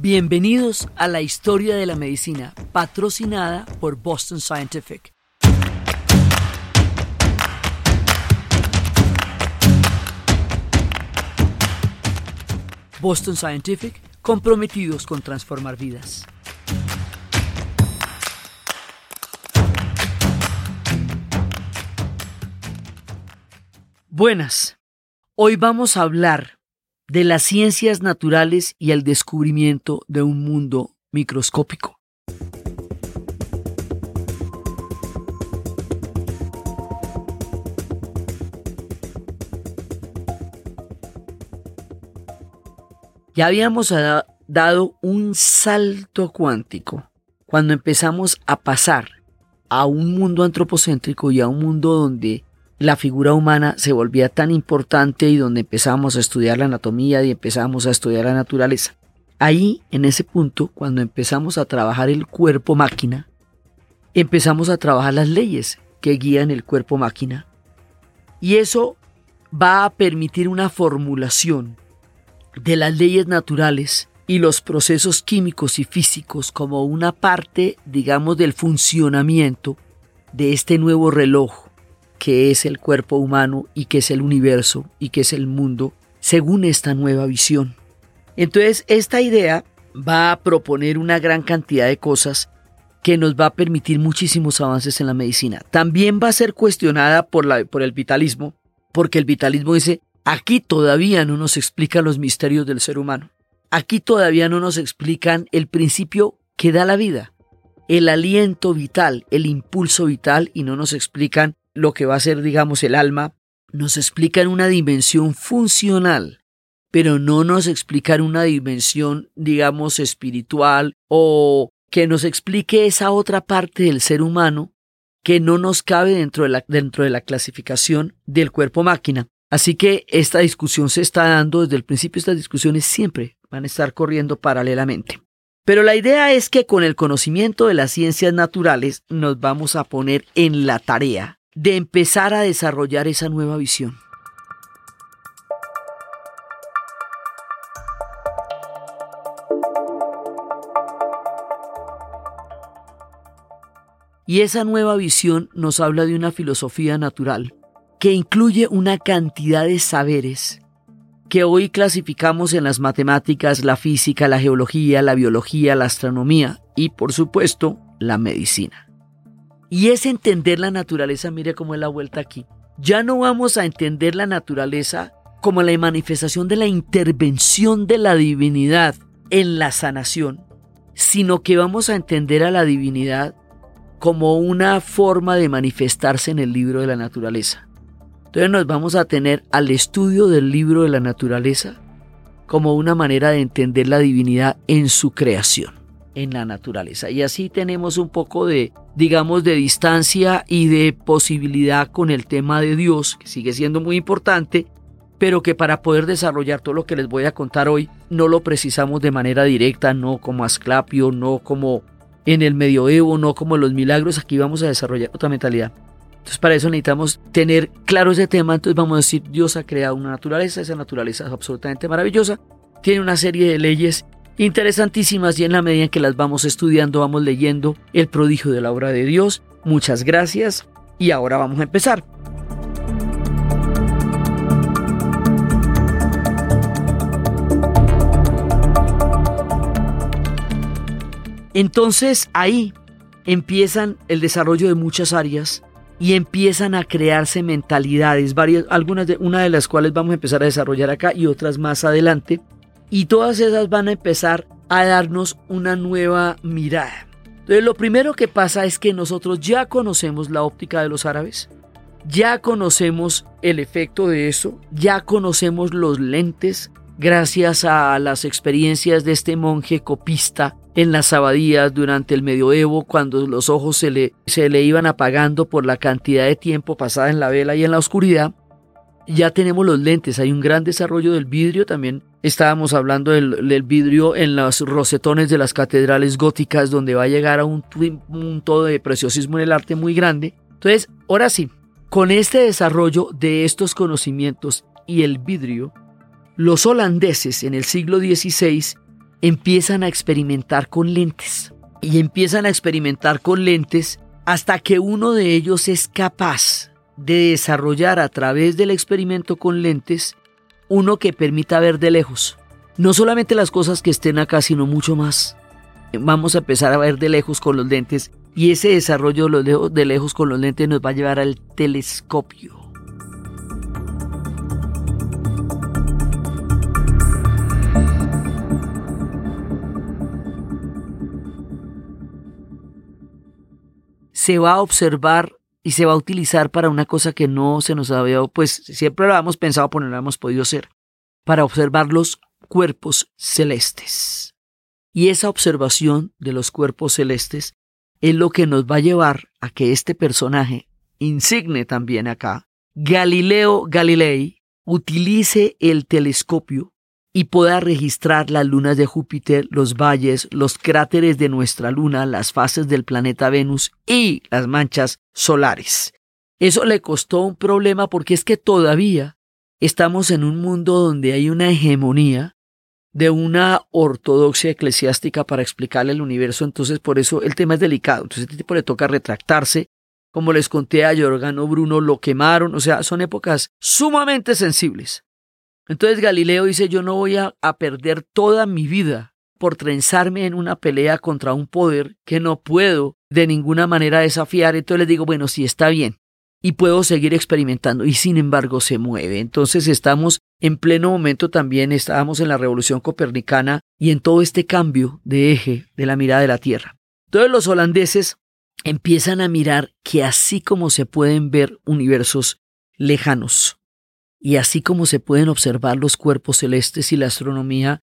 Bienvenidos a la historia de la medicina, patrocinada por Boston Scientific. Boston Scientific, comprometidos con transformar vidas. Buenas, hoy vamos a hablar de las ciencias naturales y el descubrimiento de un mundo microscópico. Ya habíamos dado un salto cuántico cuando empezamos a pasar a un mundo antropocéntrico y a un mundo donde la figura humana se volvía tan importante y donde empezamos a estudiar la anatomía y empezamos a estudiar la naturaleza. Ahí, en ese punto, cuando empezamos a trabajar el cuerpo máquina, empezamos a trabajar las leyes que guían el cuerpo máquina. Y eso va a permitir una formulación de las leyes naturales y los procesos químicos y físicos como una parte, digamos, del funcionamiento de este nuevo reloj que es el cuerpo humano y que es el universo y que es el mundo, según esta nueva visión. Entonces, esta idea va a proponer una gran cantidad de cosas que nos va a permitir muchísimos avances en la medicina. También va a ser cuestionada por, la, por el vitalismo, porque el vitalismo dice, aquí todavía no nos explica los misterios del ser humano. Aquí todavía no nos explican el principio que da la vida, el aliento vital, el impulso vital, y no nos explican lo que va a ser, digamos, el alma, nos explica en una dimensión funcional, pero no nos explica en una dimensión, digamos, espiritual o que nos explique esa otra parte del ser humano que no nos cabe dentro de la, dentro de la clasificación del cuerpo máquina. Así que esta discusión se está dando desde el principio, estas discusiones siempre van a estar corriendo paralelamente. Pero la idea es que con el conocimiento de las ciencias naturales nos vamos a poner en la tarea de empezar a desarrollar esa nueva visión. Y esa nueva visión nos habla de una filosofía natural que incluye una cantidad de saberes que hoy clasificamos en las matemáticas, la física, la geología, la biología, la astronomía y por supuesto la medicina. Y es entender la naturaleza, mire cómo es la vuelta aquí. Ya no vamos a entender la naturaleza como la manifestación de la intervención de la divinidad en la sanación, sino que vamos a entender a la divinidad como una forma de manifestarse en el libro de la naturaleza. Entonces nos vamos a tener al estudio del libro de la naturaleza como una manera de entender la divinidad en su creación en la naturaleza. Y así tenemos un poco de, digamos, de distancia y de posibilidad con el tema de Dios, que sigue siendo muy importante, pero que para poder desarrollar todo lo que les voy a contar hoy, no lo precisamos de manera directa, no como Asclapio, no como en el medioevo, no como los milagros, aquí vamos a desarrollar otra mentalidad. Entonces para eso necesitamos tener claro ese tema, entonces vamos a decir, Dios ha creado una naturaleza, esa naturaleza es absolutamente maravillosa, tiene una serie de leyes interesantísimas y en la medida en que las vamos estudiando vamos leyendo el prodigio de la obra de Dios. Muchas gracias y ahora vamos a empezar. Entonces ahí empiezan el desarrollo de muchas áreas y empiezan a crearse mentalidades, varias, algunas de una de las cuales vamos a empezar a desarrollar acá y otras más adelante y todas esas van a empezar a darnos una nueva mirada. Entonces lo primero que pasa es que nosotros ya conocemos la óptica de los árabes, ya conocemos el efecto de eso, ya conocemos los lentes gracias a las experiencias de este monje copista en las abadías durante el medioevo cuando los ojos se le, se le iban apagando por la cantidad de tiempo pasada en la vela y en la oscuridad. Ya tenemos los lentes, hay un gran desarrollo del vidrio también Estábamos hablando del, vidrio en los rosetones de las catedrales góticas, donde va a llegar a un punto de preciosismo en el arte muy grande. Entonces, ahora sí, con este desarrollo de estos conocimientos y el vidrio, los holandeses en el siglo XVI empiezan a experimentar con lentes. Y empiezan a experimentar con lentes hasta que uno de ellos es capaz de desarrollar a través del experimento con lentes uno que permita ver de lejos. No solamente las cosas que estén acá, sino mucho más. Vamos a empezar a ver de lejos con los lentes y ese desarrollo de lejos con los lentes nos va a llevar al telescopio. se va a observar y se va a utilizar para una cosa que no se nos había, pues siempre lo habíamos pensado, pero no lo hemos podido hacer, para observar los cuerpos celestes. Y esa observación de los cuerpos celestes es lo que nos va a llevar a que este personaje, insigne también acá, Galileo Galilei, utilice el telescopio y pueda registrar las lunas de Júpiter, los valles, los cráteres de nuestra luna, las fases del planeta Venus y las manchas solares. Eso le costó un problema porque es que todavía estamos en un mundo donde hay una hegemonía de una ortodoxia eclesiástica para explicarle el universo, entonces por eso el tema es delicado, entonces este tipo le toca retractarse, como les conté a Giordano Bruno, lo quemaron, o sea, son épocas sumamente sensibles. Entonces Galileo dice, yo no voy a, perder toda mi vida por trenzarme en una pelea contra un poder que no puedo de ninguna manera desafiar. Entonces le digo, bueno, sí está bien. Y puedo seguir experimentando. Y sin embargo se mueve. Entonces estamos en pleno momento también, estábamos en la revolución copernicana y en todo este cambio de eje de la mirada de la Tierra. Todos los holandeses empiezan a mirar que así como se pueden ver universos lejanos, y así como se pueden observar los cuerpos celestes y la astronomía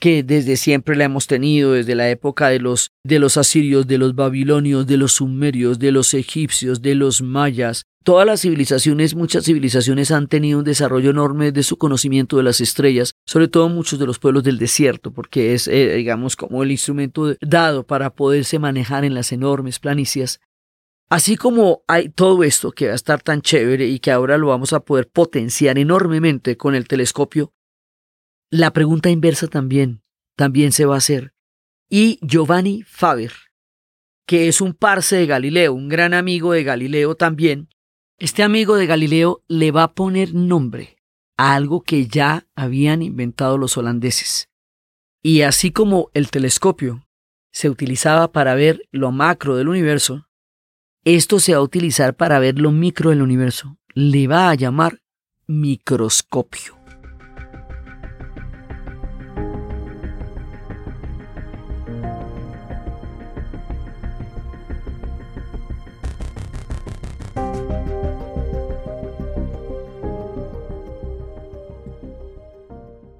que desde siempre la hemos tenido, desde la época de los, de los asirios, de los babilonios, de los sumerios, de los egipcios, de los mayas. Todas las civilizaciones, muchas civilizaciones han tenido un desarrollo enorme de su conocimiento de las estrellas, sobre todo muchos de los pueblos del desierto, porque es, eh, digamos, como el instrumento dado para poderse manejar en las enormes planicias. Así como hay todo esto que va a estar tan chévere y que ahora lo vamos a poder potenciar enormemente con el telescopio, la pregunta inversa también, también se va a hacer. Y Giovanni Faber, que es un parce de Galileo, un gran amigo de Galileo también, este amigo de Galileo le va a poner nombre a algo que ya habían inventado los holandeses. Y así como el telescopio se utilizaba para ver lo macro del universo, esto se va a utilizar para ver lo micro del universo. Le va a llamar microscopio.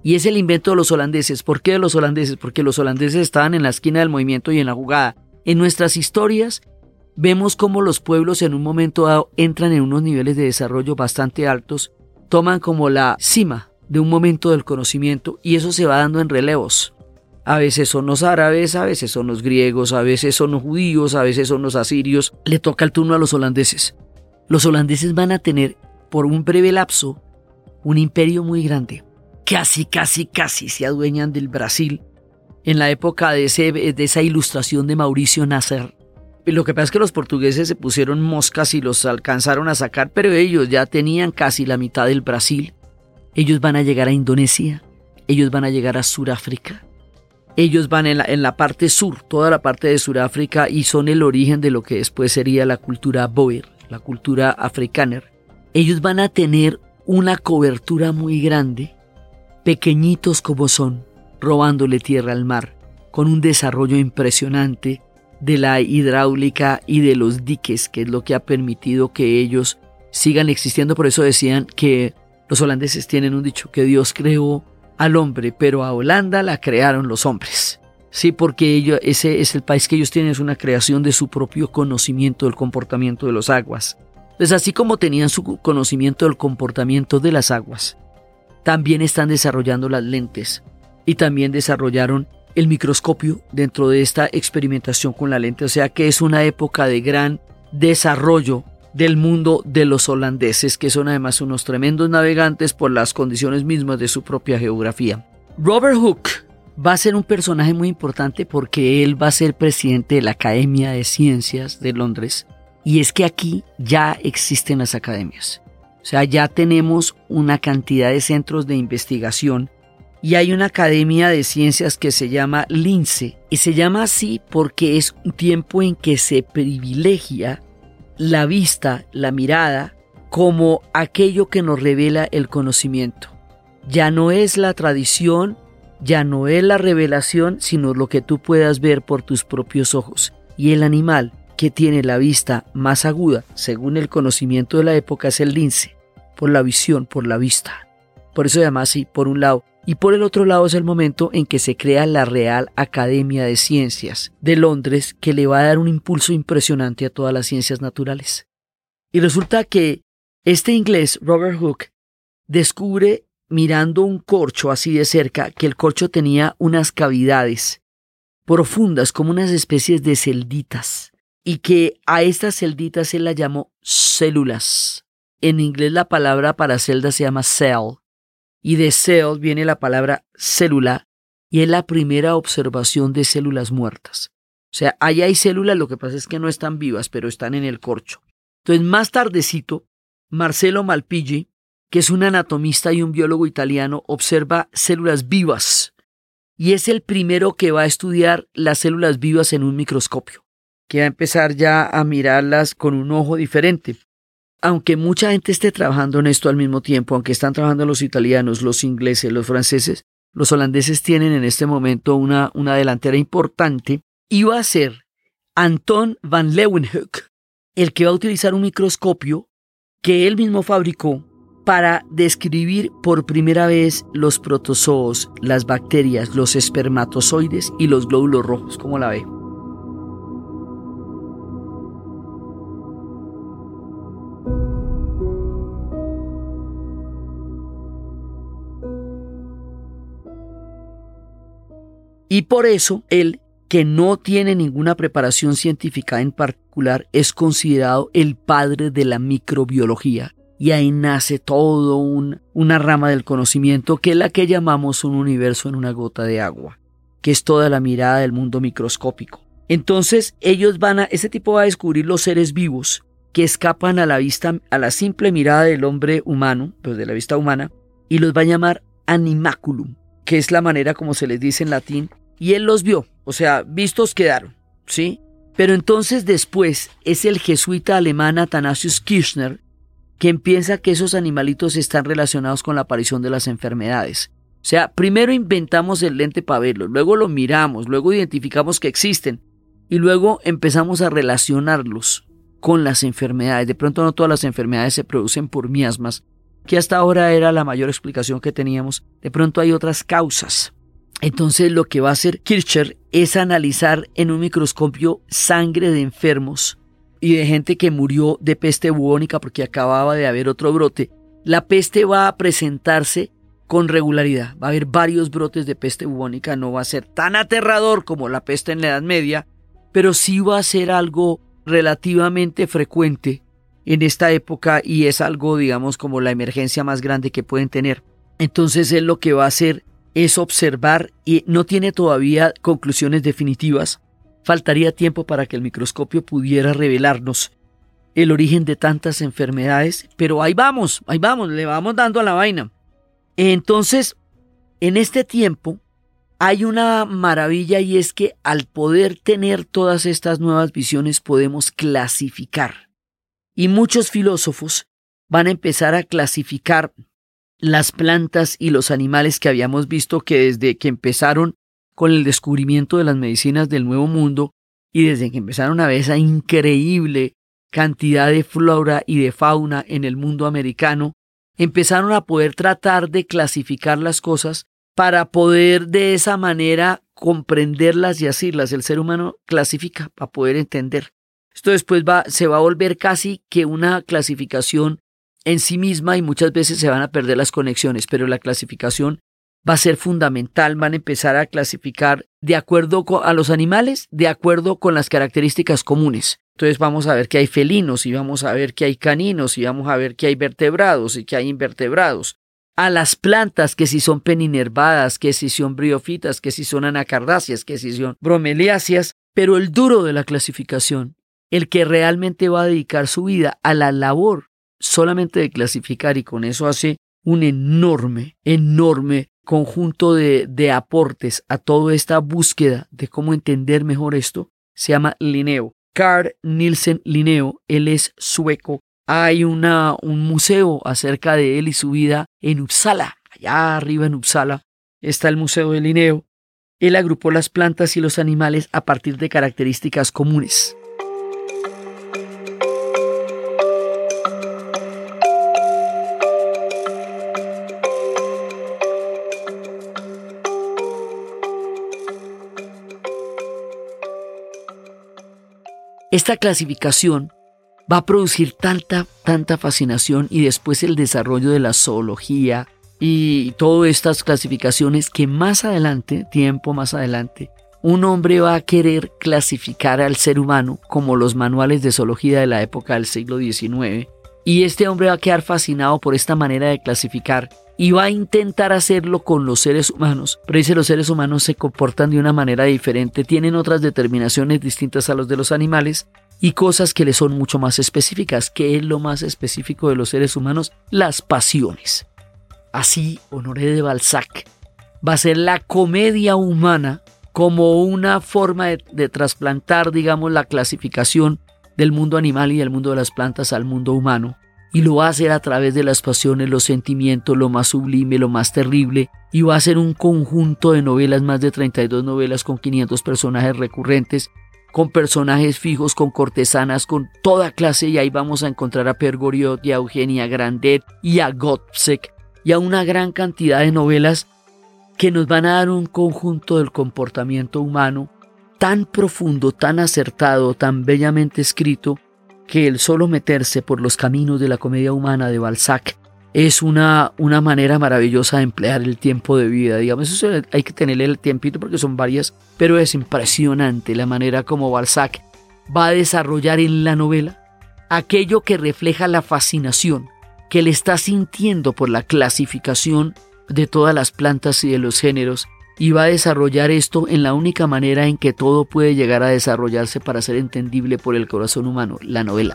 Y es el invento de los holandeses. ¿Por qué de los holandeses? Porque los holandeses estaban en la esquina del movimiento y en la jugada. En nuestras historias vemos cómo los pueblos en un momento dado entran en unos niveles de desarrollo bastante altos, toman como la cima de un momento del conocimiento y eso se va dando en relevos. A veces son los árabes, a veces son los griegos, a veces son los judíos, a veces son los asirios. Le toca el turno a los holandeses. Los holandeses van a tener, por un breve lapso, un imperio muy grande. Casi, casi, casi se adueñan del Brasil en la época de, de esa ilustración de Mauricio Nasser lo que pasa es que los portugueses se pusieron moscas y los alcanzaron a sacar, pero ellos ya tenían casi la mitad del Brasil. Ellos van a llegar a Indonesia, ellos van a llegar a Sudáfrica. Ellos van en la, en la parte sur, toda la parte de Sudáfrica, y son el origen de lo que después sería la cultura Boer, la cultura africana. Ellos van a tener una cobertura muy grande, pequeñitos como son, robándole tierra al mar, con un desarrollo impresionante, de la hidráulica y de los diques, que es lo que ha permitido que ellos sigan existiendo. Por eso decían que los holandeses tienen un dicho, que Dios creó al hombre, pero a Holanda la crearon los hombres. Sí, porque ellos, ese es el país que ellos tienen, es una creación de su propio conocimiento del comportamiento de las aguas. Entonces, así como tenían su conocimiento del comportamiento de las aguas, también están desarrollando las lentes y también desarrollaron el microscopio dentro de esta experimentación con la lente. O sea que es una época de gran desarrollo del mundo de los holandeses, que son además unos tremendos navegantes por las condiciones mismas de su propia geografía. Robert Hooke va a ser un personaje muy importante porque él va a ser presidente de la Academia de Ciencias de Londres. Y es que aquí ya existen las academias. O sea, ya tenemos una cantidad de centros de investigación y hay una academia de ciencias que se llama LINCE y se llama así porque es un tiempo en que se privilegia la vista, la mirada, como aquello que nos revela el conocimiento. Ya no es la tradición, ya no es la revelación, sino lo que tú puedas ver por tus propios ojos. Y el animal que tiene la vista más aguda, según el conocimiento de la época, es el lince, por la visión, por la vista. Por eso se llama así, por un lado. Y por el otro lado es el momento en que se crea la Real Academia de Ciencias de Londres, que le va a dar un impulso impresionante a todas las ciencias naturales. Y resulta que este inglés, Robert Hooke, descubre mirando un corcho así de cerca que el corcho tenía unas cavidades profundas como unas especies de celditas y que a estas celditas él las llamó células. En inglés la palabra para celda se llama cell y de cell viene la palabra célula y es la primera observación de células muertas. O sea, ahí hay células, lo que pasa es que no están vivas, pero están en el corcho. Entonces, más tardecito, Marcelo Malpighi, que es un anatomista y un biólogo italiano, observa células vivas y es el primero que va a estudiar las células vivas en un microscopio, que va a empezar ya a mirarlas con un ojo diferente. Aunque mucha gente esté trabajando en esto al mismo tiempo, aunque están trabajando los italianos, los ingleses, los franceses, los holandeses tienen en este momento una, una delantera importante y va a ser Anton van Leeuwenhoek el que va a utilizar un microscopio que él mismo fabricó para describir por primera vez los protozoos, las bacterias, los espermatozoides y los glóbulos rojos. ¿Cómo la ve? Y por eso él, que no tiene ninguna preparación científica en particular, es considerado el padre de la microbiología y ahí nace todo un, una rama del conocimiento que es la que llamamos un universo en una gota de agua, que es toda la mirada del mundo microscópico. Entonces ellos van a, ese tipo va a descubrir los seres vivos que escapan a la vista, a la simple mirada del hombre humano, pues de la vista humana, y los va a llamar animaculum, que es la manera como se les dice en latín, y él los vio, o sea, vistos quedaron, ¿sí? Pero entonces después es el jesuita alemán Athanasius Kirchner quien piensa que esos animalitos están relacionados con la aparición de las enfermedades. O sea, primero inventamos el lente para verlo, luego lo miramos, luego identificamos que existen y luego empezamos a relacionarlos con las enfermedades. De pronto no todas las enfermedades se producen por miasmas, que hasta ahora era la mayor explicación que teníamos. De pronto hay otras causas. Entonces lo que va a hacer Kircher es analizar en un microscopio sangre de enfermos y de gente que murió de peste bubónica porque acababa de haber otro brote, la peste va a presentarse con regularidad. Va a haber varios brotes de peste bubónica, no va a ser tan aterrador como la peste en la Edad Media, pero sí va a ser algo relativamente frecuente en esta época y es algo, digamos, como la emergencia más grande que pueden tener. Entonces él lo que va a hacer es observar y no tiene todavía conclusiones definitivas, Faltaría tiempo para que el microscopio pudiera revelarnos el origen de tantas enfermedades, pero ahí vamos, ahí vamos, le vamos dando a la vaina. Entonces, en este tiempo hay una maravilla y es que al poder tener todas estas nuevas visiones podemos clasificar. Y muchos filósofos van a empezar a clasificar las plantas y los animales que habíamos visto que desde que empezaron con el descubrimiento de las medicinas del Nuevo Mundo y desde que empezaron a ver esa increíble cantidad de flora y de fauna en el mundo americano, empezaron a poder tratar de clasificar las cosas para poder de esa manera comprenderlas y asirlas. El ser humano clasifica para poder entender. Esto después se va a volver casi que una clasificación en sí misma y muchas veces se van a perder las conexiones, pero la clasificación va a ser fundamental, van a empezar a clasificar de acuerdo a los animales, de acuerdo con las características comunes. Entonces vamos a ver que hay felinos y vamos a ver que hay caninos y vamos a ver que hay vertebrados y que hay invertebrados. a las plantas, que si son peninervadas, que si son briofitas, que si son anacardáceas, que si son bromeliáceas, pero el duro de la clasificación, el que realmente va a dedicar su vida a la labor solamente de clasificar y con eso hace un enorme, enorme conjunto de, de aportes a toda esta búsqueda de cómo entender mejor esto, se llama Linneo. Carl Nielsen Linneo, él es sueco. Hay una, un museo acerca de él y su vida en Uppsala, allá arriba en Uppsala está el Museo de Linneo. Él agrupó las plantas y los animales a partir de características comunes. Esta clasificación va a producir tanta, tanta fascinación y después el desarrollo de la zoología y todas estas clasificaciones que más adelante, tiempo más adelante, un hombre va a querer clasificar al ser humano como los manuales de zoología de la época del siglo XIX. Y este hombre va a quedar fascinado por esta manera de clasificar y va a intentar hacerlo con los seres humanos. Pero dice los seres humanos se comportan de una manera diferente, tienen otras determinaciones distintas a los de los animales y cosas que les son mucho más específicas. ¿Qué es lo más específico de los seres humanos? Las pasiones. Así, Honoré de Balzac va a ser la comedia humana como una forma de, de trasplantar, digamos, la clasificación del mundo animal y del mundo de las plantas al mundo humano y lo va a hacer a través de las pasiones, los sentimientos, lo más sublime, lo más terrible, y va a ser un conjunto de novelas, más de 32 novelas con 500 personajes recurrentes, con personajes fijos, con cortesanas, con toda clase, y ahí vamos a encontrar a Pergoriot y a Eugenia Grandet y a Gottschek y a una gran cantidad de novelas que nos van a dar un conjunto del comportamiento humano tan profundo, tan acertado, tan bellamente escrito, que el solo meterse por los caminos de la comedia humana de Balzac es una, una manera maravillosa de emplear el tiempo de vida. Digamos, eso hay que tenerle el tiempito porque son varias, pero es impresionante la manera como Balzac va a desarrollar en la novela aquello que refleja la fascinación que le está sintiendo por la clasificación de todas las plantas y de los géneros y va a desarrollar esto en la única manera en que todo puede llegar a desarrollarse para ser entendible por el corazón humano, la novela.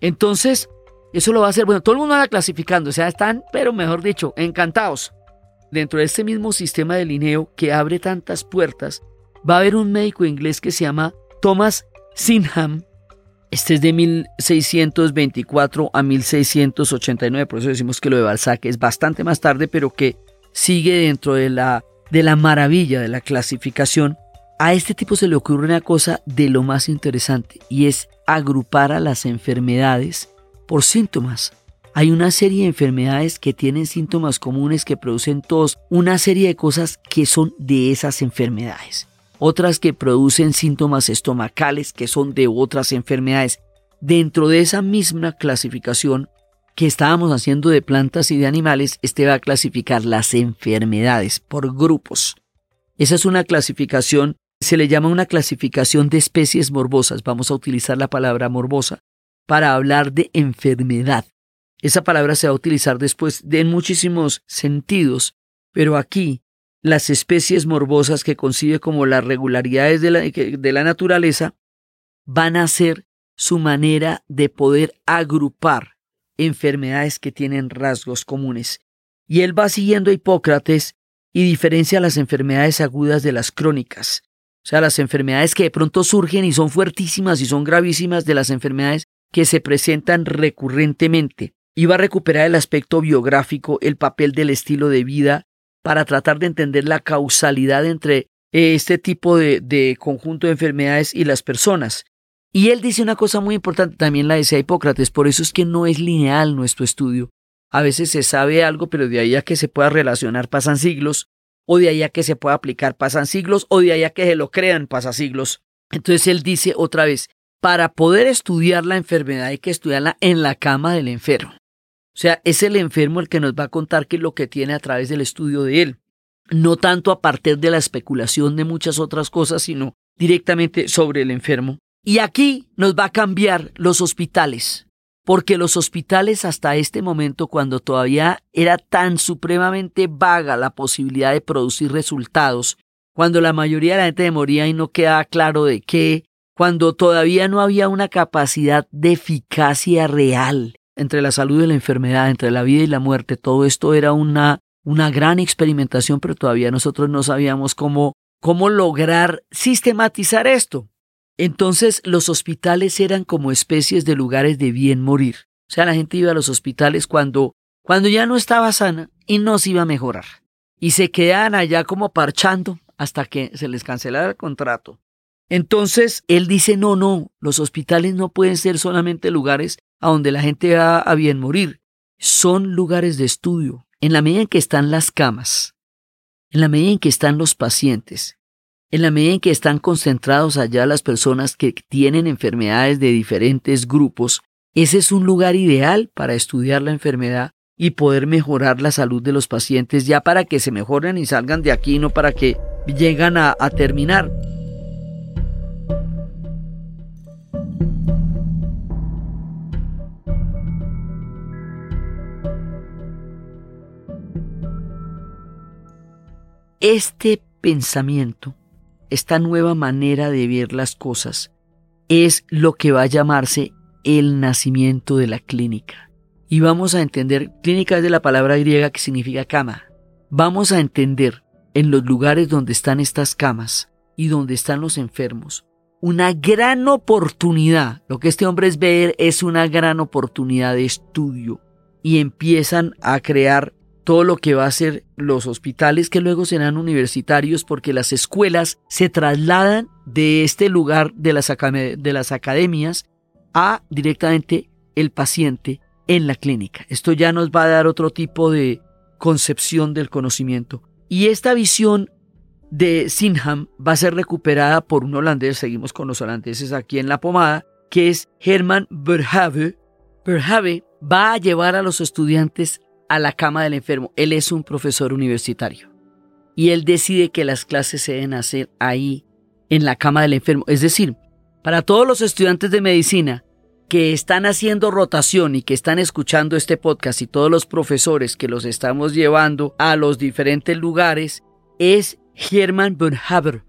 Entonces, eso lo va a hacer, bueno, todo el mundo va clasificando, o sea, están, pero mejor dicho, encantados. Dentro de este mismo sistema de lineo que abre tantas puertas, va a haber un médico inglés que se llama Thomas Sinham, este es de 1624 a 1689, por eso decimos que lo de Balzac es bastante más tarde, pero que sigue dentro de la, de la maravilla de la clasificación. A este tipo se le ocurre una cosa de lo más interesante y es agrupar a las enfermedades por síntomas. Hay una serie de enfermedades que tienen síntomas comunes que producen todos, una serie de cosas que son de esas enfermedades otras que producen síntomas estomacales que son de otras enfermedades. Dentro de esa misma clasificación que estábamos haciendo de plantas y de animales, este va a clasificar las enfermedades por grupos. Esa es una clasificación, se le llama una clasificación de especies morbosas. Vamos a utilizar la palabra morbosa para hablar de enfermedad. Esa palabra se va a utilizar después de en muchísimos sentidos, pero aquí las especies morbosas que concibe como las regularidades de la, de la naturaleza van a ser su manera de poder agrupar enfermedades que tienen rasgos comunes. Y él va siguiendo a Hipócrates y diferencia las enfermedades agudas de las crónicas. O sea, las enfermedades que de pronto surgen y son fuertísimas y son gravísimas de las enfermedades que se presentan recurrentemente. Y va a recuperar el aspecto biográfico, el papel del estilo de vida para tratar de entender la causalidad entre este tipo de, conjunto de enfermedades y las personas. Y él dice una cosa muy importante, también la decía Hipócrates, por eso es que no es lineal nuestro estudio. A veces se sabe algo, pero de ahí a que se pueda relacionar pasan siglos, o de ahí a que se pueda aplicar pasan siglos, o de ahí a que se lo crean pasan siglos. Entonces él dice otra vez, para poder estudiar la enfermedad hay que estudiarla en la cama del enfermo. O sea, es el enfermo el que nos va a contar qué es lo que tiene a través del estudio de él. No tanto a partir de la especulación de muchas otras cosas, sino directamente sobre el enfermo. Y aquí nos va a cambiar los hospitales, porque los hospitales hasta este momento, cuando todavía era tan supremamente vaga la posibilidad de producir resultados, cuando la mayoría de la gente moría y no quedaba claro de qué, cuando todavía no había una capacidad de eficacia real entre la salud y la enfermedad, entre la vida y la muerte, todo esto era una, una gran experimentación, pero todavía nosotros no sabíamos cómo, cómo lograr sistematizar esto. Entonces los hospitales eran como especies de lugares de bien morir. O sea, la gente iba a los hospitales cuando, cuando ya no estaba sana y no se iba a mejorar. Y se quedaban allá como parchando hasta que se les cancelara el contrato. Entonces él dice, no, no, los hospitales no pueden ser solamente lugares a donde la gente va a bien morir. Son lugares de estudio. En la medida en que están las camas, en la medida en que están los pacientes, en la medida en que están concentrados allá las personas que tienen enfermedades de diferentes grupos, ese es un lugar ideal para estudiar la enfermedad y poder mejorar la salud de los pacientes ya para que se mejoren y salgan de aquí, no para que lleguen a, a terminar. Este pensamiento, esta nueva manera de ver las cosas, es lo que va a llamarse el nacimiento de la clínica. Y vamos a entender, clínica es de la palabra griega que significa cama. Vamos a entender en los lugares donde están estas camas y donde están los enfermos, una gran oportunidad. Lo que este hombre es ver es una gran oportunidad de estudio y empiezan a crear todo lo que va a ser los hospitales que luego serán universitarios porque las escuelas se trasladan de este lugar de las, de las academias a directamente el paciente en la clínica. Esto ya nos va a dar otro tipo de concepción del conocimiento. Y esta visión de Sinham va a ser recuperada por un holandés, seguimos con los holandeses aquí en la pomada, que es Herman Verhave. Verhave va a llevar a los estudiantes a la cama del enfermo. Él es un profesor universitario y él decide que las clases se deben hacer ahí, en la cama del enfermo. Es decir, para todos los estudiantes de medicina que están haciendo rotación y que están escuchando este podcast y todos los profesores que los estamos llevando a los diferentes lugares, es Hermann Haber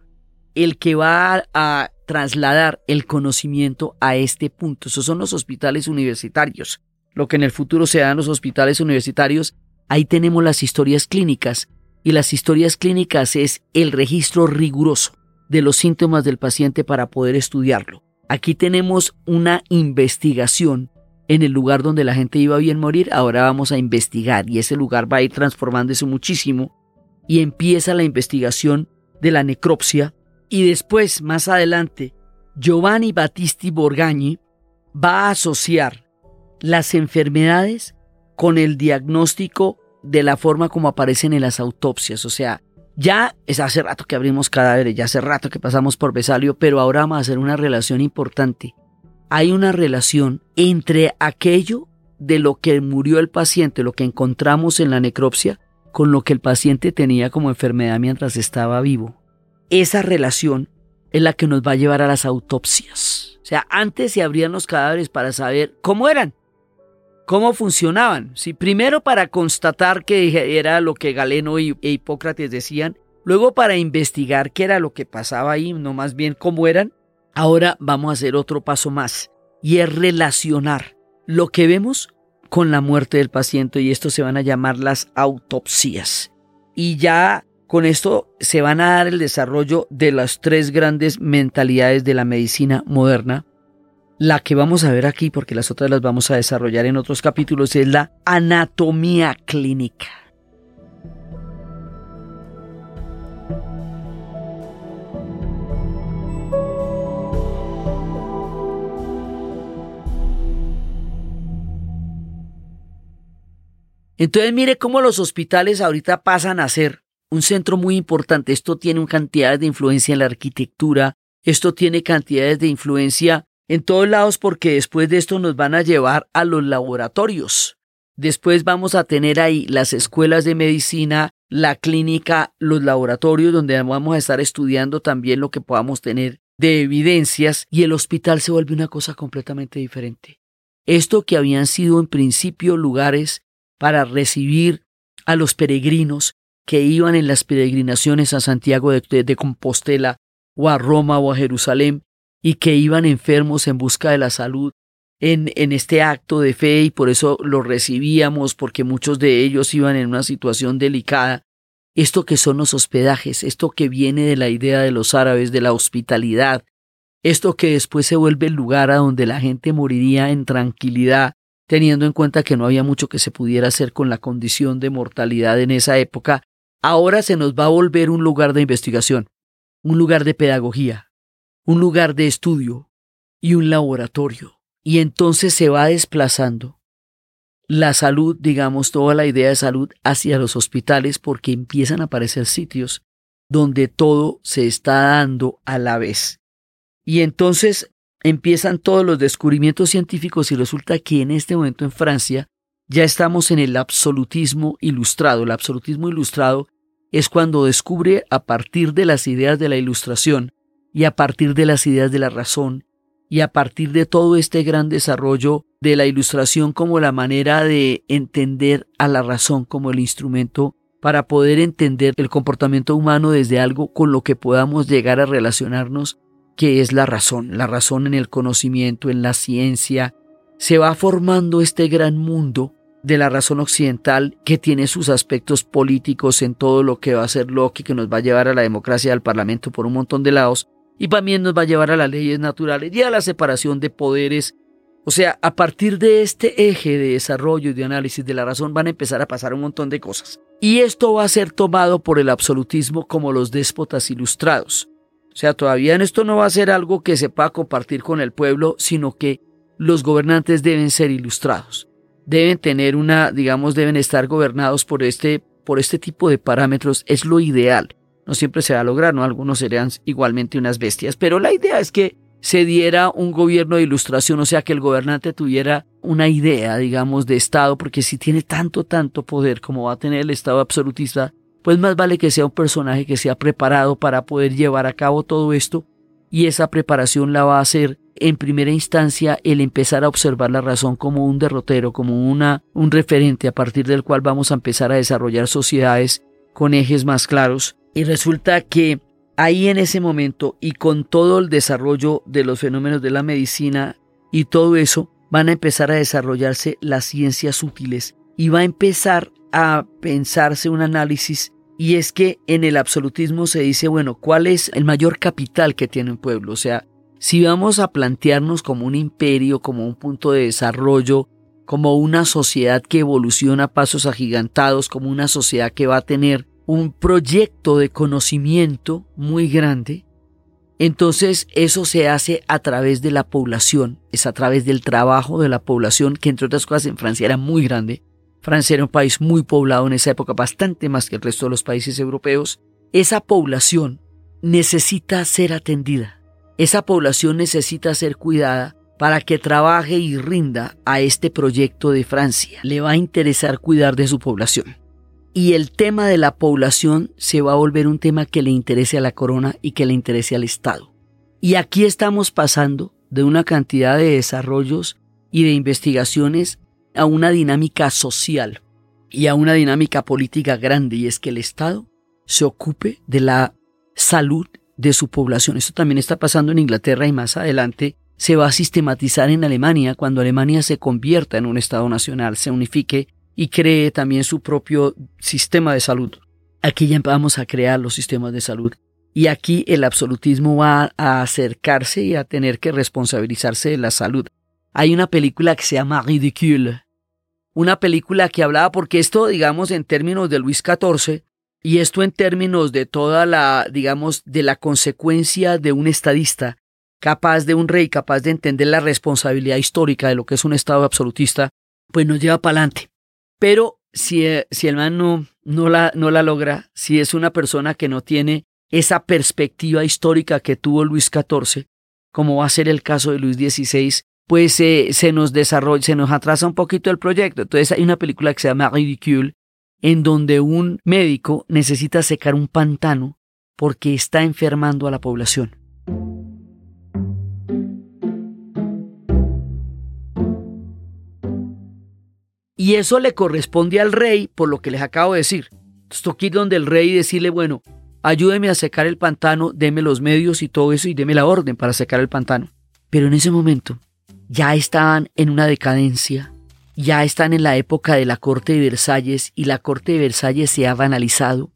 el que va a trasladar el conocimiento a este punto. Esos son los hospitales universitarios lo que en el futuro se en los hospitales universitarios, ahí tenemos las historias clínicas. Y las historias clínicas es el registro riguroso de los síntomas del paciente para poder estudiarlo. Aquí tenemos una investigación en el lugar donde la gente iba a bien morir, ahora vamos a investigar y ese lugar va a ir transformándose muchísimo y empieza la investigación de la necropsia y después, más adelante, Giovanni Battisti Borgagni va a asociar las enfermedades con el diagnóstico de la forma como aparecen en las autopsias. O sea, ya es hace rato que abrimos cadáveres, ya hace rato que pasamos por Besalio, pero ahora vamos a hacer una relación importante. Hay una relación entre aquello de lo que murió el paciente, lo que encontramos en la necropsia, con lo que el paciente tenía como enfermedad mientras estaba vivo. Esa relación es la que nos va a llevar a las autopsias. O sea, antes se abrían los cadáveres para saber cómo eran. ¿Cómo funcionaban? Si primero para constatar que era lo que Galeno e Hipócrates decían, luego para investigar qué era lo que pasaba ahí, no más bien cómo eran, ahora vamos a hacer otro paso más y es relacionar lo que vemos con la muerte del paciente y esto se van a llamar las autopsias. Y ya con esto se van a dar el desarrollo de las tres grandes mentalidades de la medicina moderna, la que vamos a ver aquí, porque las otras las vamos a desarrollar en otros capítulos, es la anatomía clínica. Entonces mire cómo los hospitales ahorita pasan a ser un centro muy importante. Esto tiene cantidades de influencia en la arquitectura, esto tiene cantidades de influencia en todos lados porque después de esto nos van a llevar a los laboratorios. Después vamos a tener ahí las escuelas de medicina, la clínica, los laboratorios donde vamos a estar estudiando también lo que podamos tener de evidencias y el hospital se vuelve una cosa completamente diferente. Esto que habían sido en principio lugares para recibir a los peregrinos que iban en las peregrinaciones a Santiago de, Compostela o a Roma o a Jerusalén y que iban enfermos en busca de la salud en, en este acto de fe y por eso los recibíamos porque muchos de ellos iban en una situación delicada. Esto que son los hospedajes, esto que viene de la idea de los árabes de la hospitalidad, esto que después se vuelve el lugar a donde la gente moriría en tranquilidad, teniendo en cuenta que no había mucho que se pudiera hacer con la condición de mortalidad en esa época, ahora se nos va a volver un lugar de investigación, un lugar de pedagogía, un lugar de estudio y un laboratorio. Y entonces se va desplazando la salud, digamos, toda la idea de salud hacia los hospitales porque empiezan a aparecer sitios donde todo se está dando a la vez. Y entonces empiezan todos los descubrimientos científicos y resulta que en este momento en Francia ya estamos en el absolutismo ilustrado. El absolutismo ilustrado es cuando descubre a partir de las ideas de la ilustración y a partir de las ideas de la razón y a partir de todo este gran desarrollo de la ilustración como la manera de entender a la razón como el instrumento para poder entender el comportamiento humano desde algo con lo que podamos llegar a relacionarnos que es la razón, la razón en el conocimiento, en la ciencia. Se va formando este gran mundo de la razón occidental que tiene sus aspectos políticos en todo lo que va a ser Locke, que nos va a llevar a la democracia al Parlamento por un montón de lados, y también nos va a llevar a las leyes naturales y a la separación de poderes. O sea, a partir de este eje de desarrollo y de análisis de la razón van a empezar a pasar un montón de cosas. Y esto va a ser tomado por el absolutismo como los déspotas ilustrados. O sea, todavía en esto no va a ser algo que se pueda compartir con el pueblo, sino que los gobernantes deben ser ilustrados. Deben tener una, digamos, deben estar gobernados por este, por este tipo de parámetros. Es lo ideal. No siempre se va a lograr, ¿no? Algunos serían igualmente unas bestias. Pero la idea es que se diera un gobierno de ilustración, o sea, que el gobernante tuviera una idea, digamos, de Estado, porque si tiene tanto, tanto poder como va a tener el Estado absolutista, pues más vale que sea un personaje que sea preparado para poder llevar a cabo todo esto y esa preparación la va a hacer en primera instancia el empezar a observar la razón como un derrotero, como una, un referente a partir del cual vamos a empezar a desarrollar sociedades con ejes más claros. Y resulta que ahí en ese momento y con todo el desarrollo de los fenómenos de la medicina y todo eso, van a empezar a desarrollarse las ciencias útiles y va a empezar a pensarse un análisis y es que en el absolutismo se dice, bueno, ¿cuál es el mayor capital que tiene un pueblo? O sea, si vamos a plantearnos como un imperio, como un punto de desarrollo, como una sociedad que evoluciona a pasos agigantados, como una sociedad que va a tener un proyecto de conocimiento muy grande, entonces eso se hace a través de la población, es a través del trabajo de la población, que entre otras cosas en Francia era muy grande, Francia era un país muy poblado en esa época, bastante más que el resto de los países europeos. Esa población necesita ser atendida. Esa población necesita ser cuidada para que trabaje y rinda a este proyecto de Francia. Le va a interesar cuidar de su población. Y el tema de la población se va a volver un tema que le interese a la corona y que le interese al Estado. Y aquí estamos pasando de una cantidad de desarrollos y de investigaciones a una dinámica social y a una dinámica política grande y es que el Estado se ocupe de la salud de su población. Esto también está pasando en Inglaterra y más adelante se va a sistematizar en Alemania cuando Alemania se convierta en un Estado nacional, se unifique y cree también su propio sistema de salud. Aquí ya vamos a crear los sistemas de salud. Y aquí el absolutismo va a acercarse y a tener que responsabilizarse de la salud. Hay una película que se llama Ridicule, una película que hablaba, porque esto, digamos, en términos de Luis XIV, y esto en términos de toda la, digamos, de la consecuencia de un estadista, capaz de un rey, capaz de entender la responsabilidad histórica de lo que es un Estado absolutista, pues nos lleva para adelante. Pero si, si el man no, no, la, no la logra, si es una persona que no tiene esa perspectiva histórica que tuvo Luis XIV, como va a ser el caso de Luis XVI, pues se nos desarrolla, se nos atrasa un poquito el proyecto. Entonces hay una película que se llama Ridicule, en donde un médico necesita secar un pantano porque está enfermando a la población. Y eso le corresponde al rey, por lo que les acabo de decir. Toca ir donde el rey decirle, bueno, ayúdeme a secar el pantano, deme los medios y todo eso y deme la orden para secar el pantano. Pero en ese momento ya estaban en una decadencia, ya están en la época de la corte de Versalles y la corte de Versalles se ha banalizado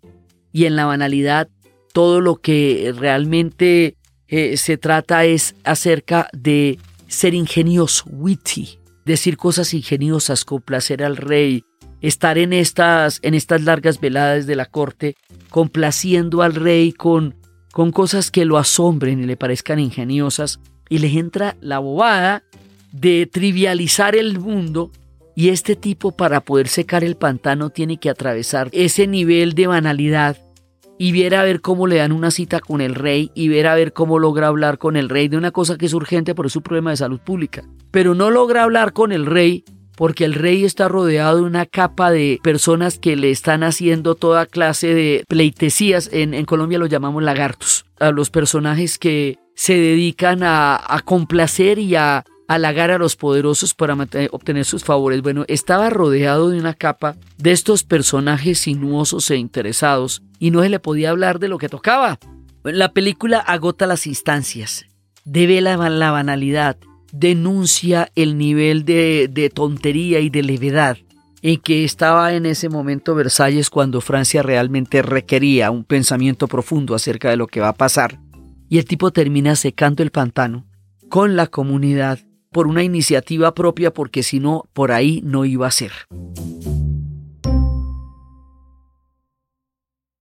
y en la banalidad todo lo que realmente eh, se trata es acerca de ser ingenioso, witty, decir cosas ingeniosas, complacer al rey, estar en estas, en estas largas veladas de la corte, complaciendo al rey con, con cosas que lo asombren y le parezcan ingeniosas, y les entra la bobada de trivializar el mundo y este tipo para poder secar el pantano tiene que atravesar ese nivel de banalidad y ver a ver cómo le dan una cita con el rey y ver a ver cómo logra hablar con el rey de una cosa que es urgente por su problema de salud pública. Pero no logra hablar con el rey porque el rey está rodeado de una capa de personas que le están haciendo toda clase de pleitesías. En, en Colombia lo llamamos lagartos. A los personajes que se dedican a, a complacer y a halagar a los poderosos para obtener sus favores. Bueno, estaba rodeado de una capa de estos personajes sinuosos e interesados y no se le podía hablar de lo que tocaba. La película agota las instancias, devela la banalidad, denuncia el nivel de, tontería y de levedad en que estaba en ese momento Versalles cuando Francia realmente requería un pensamiento profundo acerca de lo que va a pasar. Y el tipo termina secando el pantano con la comunidad por una iniciativa propia porque si no, por ahí no iba a ser.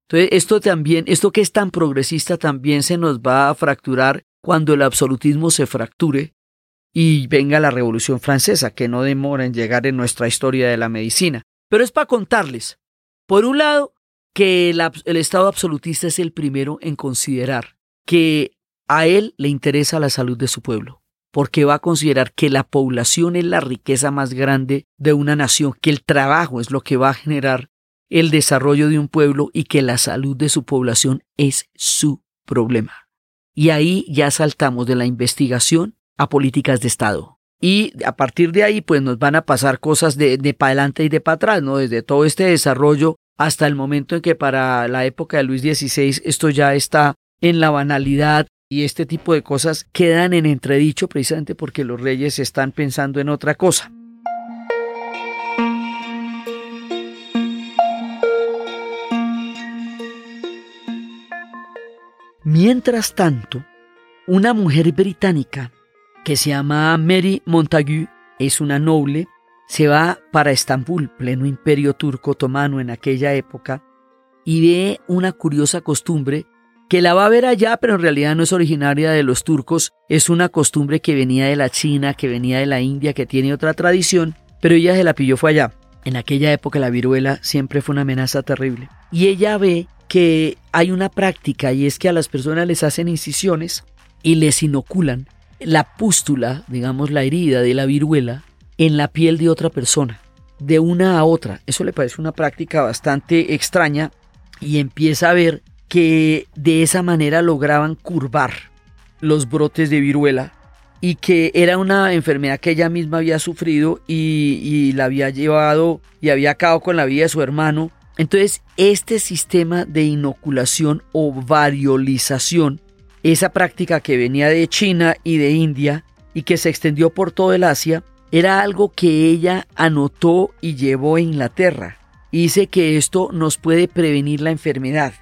Entonces, esto también, esto que es tan progresista también se nos va a fracturar cuando el absolutismo se fracture y venga la Revolución Francesa, que no demora en llegar en nuestra historia de la medicina. Pero es para contarles, por un lado, que el, el Estado absolutista es el primero en considerar que a él le interesa la salud de su pueblo porque va a considerar que la población es la riqueza más grande de una nación, que el trabajo es lo que va a generar el desarrollo de un pueblo y que la salud de su población es su problema. Y ahí ya saltamos de la investigación a políticas de Estado. Y a partir de ahí, pues nos van a pasar cosas de, de para adelante y de para atrás, ¿no? Desde todo este desarrollo hasta el momento en que para la época de Luis XVI esto ya está en la banalidad y este tipo de cosas quedan en entredicho precisamente porque los reyes están pensando en otra cosa. Mientras tanto, una mujer británica que se llama Mary Montagu, es una noble, se va para Estambul, pleno imperio turco otomano en aquella época, y ve una curiosa costumbre que la va a ver allá, pero en realidad no es originaria de los turcos, es una costumbre que venía de la China, que venía de la India, que tiene otra tradición, pero ella se la pilló fue allá. En aquella época la viruela siempre fue una amenaza terrible. Y ella ve que hay una práctica y es que a las personas les hacen incisiones y les inoculan la pústula, digamos la herida de la viruela, en la piel de otra persona, de una a otra. Eso le parece una práctica bastante extraña y empieza a ver que de esa manera lograban curvar los brotes de viruela y que era una enfermedad que ella misma había sufrido y, la había llevado y había acabado con la vida de su hermano. Entonces, este sistema de inoculación o variolización, esa práctica que venía de China y de India y que se extendió por todo el Asia, era algo que ella anotó y llevó a Inglaterra. Y dice que esto nos puede prevenir la enfermedad.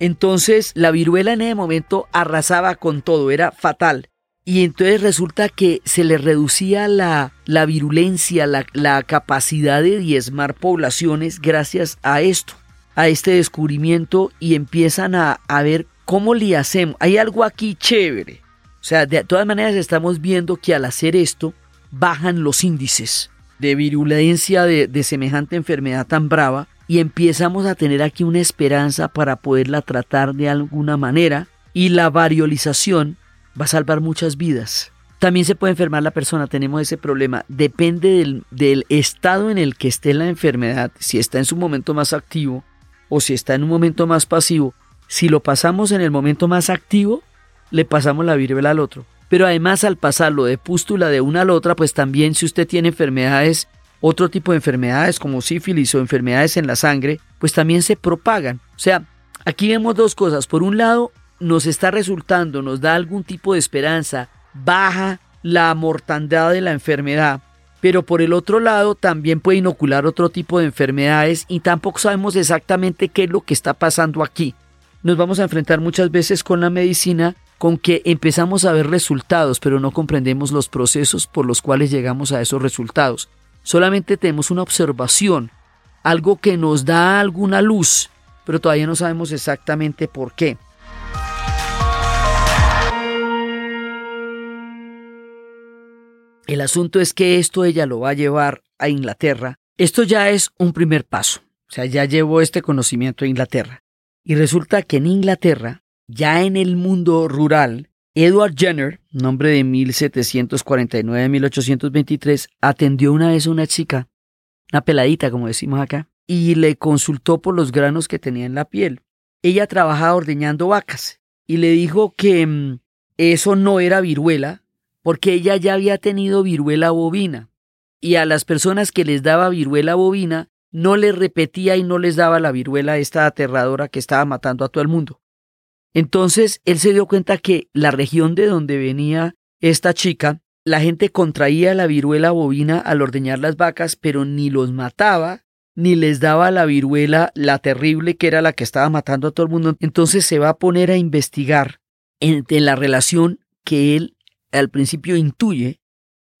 Entonces la viruela en ese momento arrasaba con todo, era fatal. Y entonces resulta que se le reducía la, la virulencia, la, la capacidad de diezmar poblaciones gracias a esto, a este descubrimiento y empiezan a, a ver cómo le hacemos. Hay algo aquí chévere. O sea, de todas maneras estamos viendo que al hacer esto bajan los índices de virulencia de, de semejante enfermedad tan brava y empezamos a tener aquí una esperanza para poderla tratar de alguna manera y la variolización va a salvar muchas vidas. También se puede enfermar la persona, tenemos ese problema. Depende del, del, estado en el que esté la enfermedad, si está en su momento más activo o si está en un momento más pasivo. Si lo pasamos en el momento más activo, le pasamos la viruela al otro. Pero además al pasarlo de pústula de una a la otra, pues también si usted tiene enfermedades otro tipo de enfermedades como sífilis o enfermedades en la sangre, pues también se propagan. O sea, aquí vemos dos cosas. Por un lado, nos está resultando, nos da algún tipo de esperanza, baja la mortandad de la enfermedad, pero por el otro lado también puede inocular otro tipo de enfermedades y tampoco sabemos exactamente qué es lo que está pasando aquí. Nos vamos a enfrentar muchas veces con la medicina con que empezamos a ver resultados, pero no comprendemos los procesos por los cuales llegamos a esos resultados. Solamente tenemos una observación, algo que nos da alguna luz, pero todavía no sabemos exactamente por qué. El asunto es que esto ella lo va a llevar a Inglaterra. Esto ya es un primer paso. O sea, ya llevó este conocimiento a Inglaterra. Y resulta que en Inglaterra, ya en el mundo rural, Edward Jenner, nombre de 1749-1823, atendió una vez a una chica, una peladita, como decimos acá, y le consultó por los granos que tenía en la piel. Ella trabajaba ordeñando vacas y le dijo que mm, eso no era viruela, porque ella ya había tenido viruela bovina y a las personas que les daba viruela bovina no les repetía y no les daba la viruela esta aterradora que estaba matando a todo el mundo. Entonces él se dio cuenta que la región de donde venía esta chica, la gente contraía la viruela bovina al ordeñar las vacas, pero ni los mataba, ni les daba la viruela, la terrible que era la que estaba matando a todo el mundo. Entonces se va a poner a investigar en, en la relación que él al principio intuye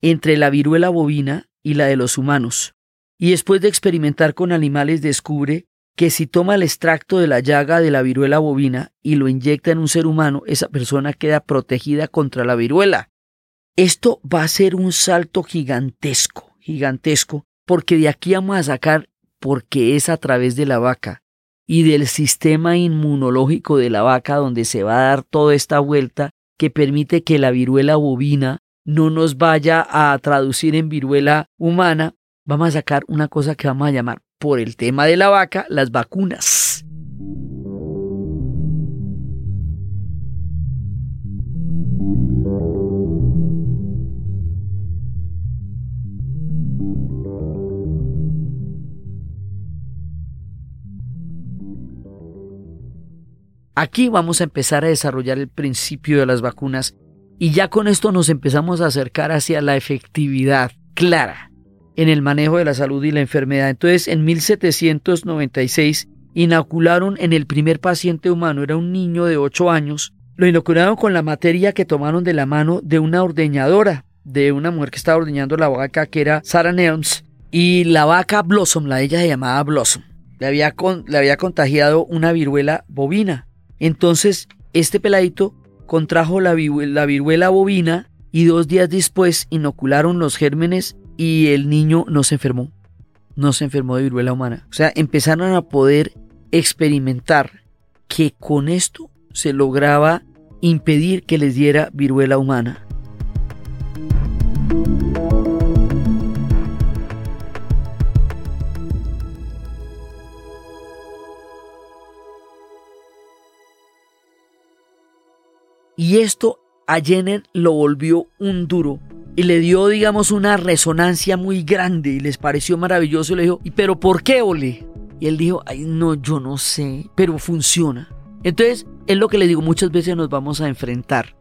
entre la viruela bovina y la de los humanos, y después de experimentar con animales descubre que si toma el extracto de la llaga de la viruela bovina y lo inyecta en un ser humano, esa persona queda protegida contra la viruela. Esto va a ser un salto gigantesco, gigantesco, porque de aquí vamos a sacar porque es a través de la vaca y del sistema inmunológico de la vaca donde se va a dar toda esta vuelta que permite que la viruela bovina no nos vaya a traducir en viruela humana, vamos a sacar una cosa que vamos a llamar, por el tema de la vaca, las vacunas. Aquí vamos a empezar a desarrollar el principio de las vacunas y ya con esto nos empezamos a acercar hacia la efectividad clara en el manejo de la salud y la enfermedad. Entonces, en 1796 inocularon en el primer paciente humano, era un niño de 8 años, lo inocularon con la materia que tomaron de la mano de una ordeñadora, de una mujer que estaba ordeñando la vaca, que era Sarah Neons, y la vaca Blossom, la de ella se llamaba Blossom, le había, le había contagiado una viruela bovina. Entonces, este peladito contrajo la, viruela bovina y dos días después inocularon los gérmenes y el niño no se enfermó. No se enfermó de viruela humana. O sea, empezaron a poder experimentar que con esto se lograba impedir que les diera viruela humana. Y esto a Jenner lo volvió un duro y le dio, digamos, una resonancia muy grande y les pareció maravilloso. Le dijo, ¿y pero por qué, Ole? Y él dijo, ay, no, yo no sé, pero funciona. Entonces, es lo que le digo, muchas veces nos vamos a enfrentar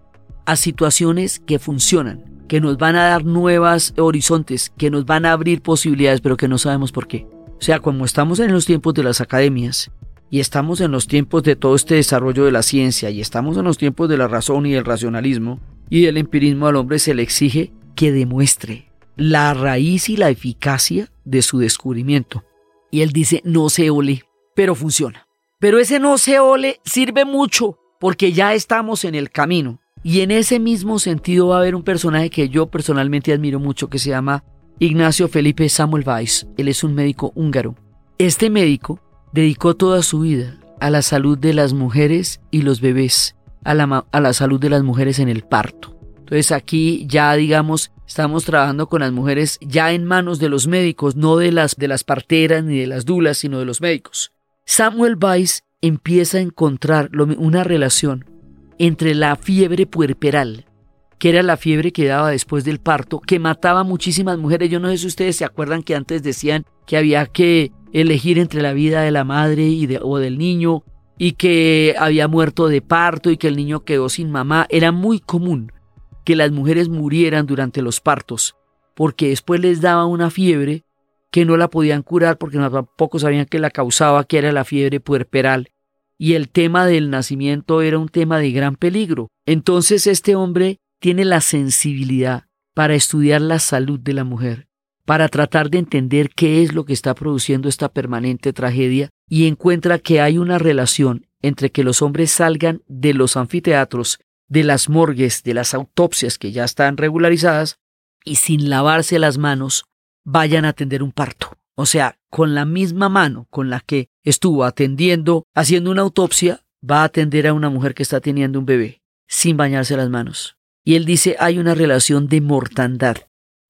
a situaciones que funcionan, que nos van a dar nuevos horizontes, que nos van a abrir posibilidades, pero que no sabemos por qué. O sea, como estamos en los tiempos de las academias, y estamos en los tiempos de todo este desarrollo de la ciencia y estamos en los tiempos de la razón y el racionalismo y del empirismo al hombre se le exige que demuestre la raíz y la eficacia de su descubrimiento. Y él dice, no se ole, pero funciona. Pero ese no se ole sirve mucho porque ya estamos en el camino. Y en ese mismo sentido va a haber un personaje que yo personalmente admiro mucho que se llama Ignacio Felipe Samuel Weiss. Él es un médico húngaro. Este médico dedicó toda su vida a la salud de las mujeres y los bebés, a la, a la salud de las mujeres en el parto. Entonces aquí ya digamos estamos trabajando con las mujeres ya en manos de los médicos, no de las de las parteras ni de las dulas, sino de los médicos. Samuel Weiss empieza a encontrar una relación entre la fiebre puerperal que era la fiebre que daba después del parto, que mataba a muchísimas mujeres. Yo no sé si ustedes se acuerdan que antes decían que había que elegir entre la vida de la madre y de, o del niño y que había muerto de parto y que el niño quedó sin mamá. Era muy común que las mujeres murieran durante los partos porque después les daba una fiebre que no la podían curar porque tampoco sabían que la causaba, que era la fiebre puerperal. Y el tema del nacimiento era un tema de gran peligro. Entonces este hombre tiene la sensibilidad para estudiar la salud de la mujer, para tratar de entender qué es lo que está produciendo esta permanente tragedia y encuentra que hay una relación entre que los hombres salgan de los anfiteatros, de las morgues, de las autopsias que ya están regularizadas, y sin lavarse las manos vayan a atender un parto. O sea, con la misma mano con la que estuvo atendiendo, haciendo una autopsia, va a atender a una mujer que está teniendo un bebé, sin bañarse las manos. Y él dice, hay una relación de mortandad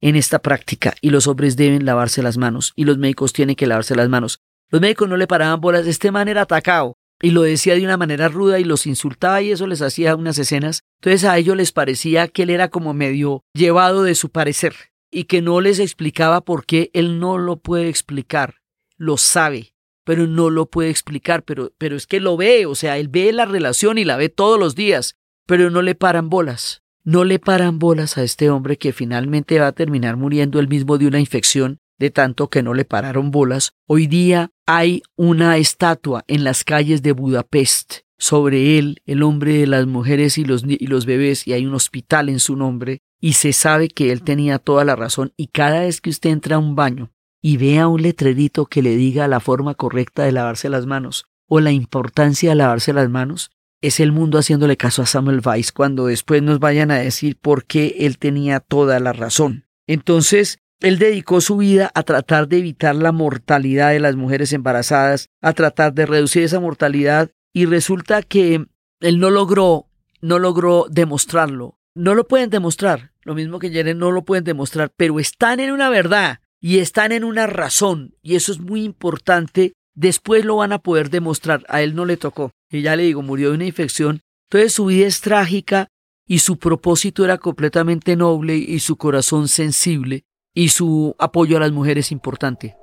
en esta práctica y los hombres deben lavarse las manos y los médicos tienen que lavarse las manos. Los médicos no le paraban bolas, este man era atacado y lo decía de una manera ruda y los insultaba y eso les hacía unas escenas. Entonces a ellos les parecía que él era como medio llevado de su parecer y que no les explicaba por qué él no lo puede explicar. Lo sabe, pero no lo puede explicar, pero, pero es que lo ve, o sea, él ve la relación y la ve todos los días, pero no le paran bolas. No le paran bolas a este hombre que finalmente va a terminar muriendo él mismo de una infección de tanto que no le pararon bolas. Hoy día hay una estatua en las calles de Budapest sobre él, el hombre de las mujeres y los, y los bebés, y hay un hospital en su nombre, y se sabe que él tenía toda la razón, y cada vez que usted entra a un baño y vea un letrerito que le diga la forma correcta de lavarse las manos, o la importancia de lavarse las manos, es el mundo haciéndole caso a Samuel Weiss cuando después nos vayan a decir por qué él tenía toda la razón. Entonces, él dedicó su vida a tratar de evitar la mortalidad de las mujeres embarazadas, a tratar de reducir esa mortalidad y resulta que él no logró, no logró demostrarlo. No lo pueden demostrar, lo mismo que Yeren no lo pueden demostrar, pero están en una verdad y están en una razón y eso es muy importante. Después lo van a poder demostrar. A él no le tocó. Y ya le digo, murió de una infección. Entonces su vida es trágica y su propósito era completamente noble y su corazón sensible y su apoyo a las mujeres importante.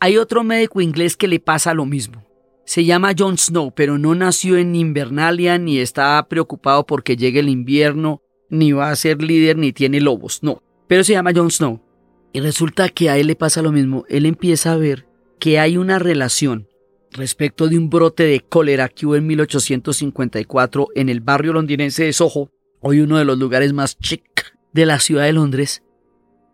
Hay otro médico inglés que le pasa lo mismo. Se llama Jon Snow, pero no nació en Invernalia ni está preocupado porque llegue el invierno, ni va a ser líder, ni tiene lobos, no. Pero se llama Jon Snow. Y resulta que a él le pasa lo mismo. Él empieza a ver que hay una relación respecto de un brote de cólera que hubo en 1854 en el barrio londinense de Soho, hoy uno de los lugares más chic de la ciudad de Londres,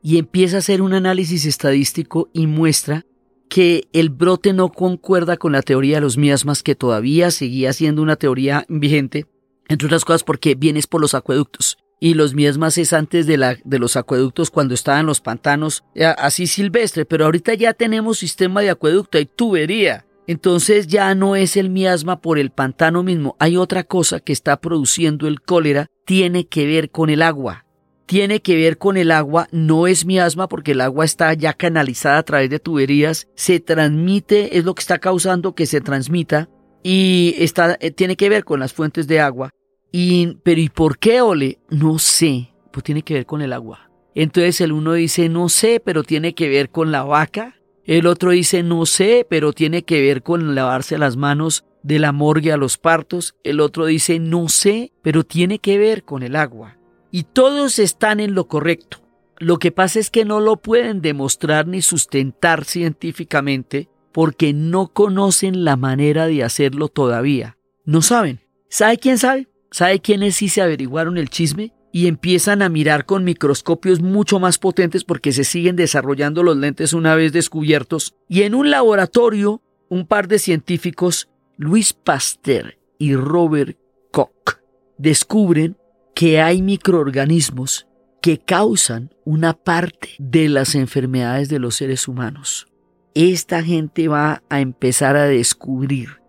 y empieza a hacer un análisis estadístico y muestra que el brote no concuerda con la teoría de los miasmas que todavía seguía siendo una teoría vigente, entre otras cosas porque vienes por los acueductos. Y los miasmas es antes de, la, de los acueductos cuando estaban los pantanos así silvestre, pero ahorita ya tenemos sistema de acueducto y tubería. Entonces ya no es el miasma por el pantano mismo, hay otra cosa que está produciendo el cólera, tiene que ver con el agua tiene que ver con el agua, no es miasma porque el agua está ya canalizada a través de tuberías, se transmite, es lo que está causando que se transmita y está, eh, tiene que ver con las fuentes de agua. Y, pero ¿y por qué ole? No sé, pues tiene que ver con el agua. Entonces el uno dice no sé, pero tiene que ver con la vaca. El otro dice no sé, pero tiene que ver con lavarse las manos de la morgue a los partos. El otro dice no sé, pero tiene que ver con el agua y todos están en lo correcto. Lo que pasa es que no lo pueden demostrar ni sustentar científicamente porque no conocen la manera de hacerlo todavía. No saben. ¿Sabe quién sabe? ¿Sabe quiénes sí se averiguaron el chisme? Y empiezan a mirar con microscopios mucho más potentes porque se siguen desarrollando los lentes una vez descubiertos. Y en un laboratorio, un par de científicos, Luis Pasteur y Robert Koch, descubren que hay microorganismos que causan una parte de las enfermedades de los seres humanos. esta gente va a empezar a descubrir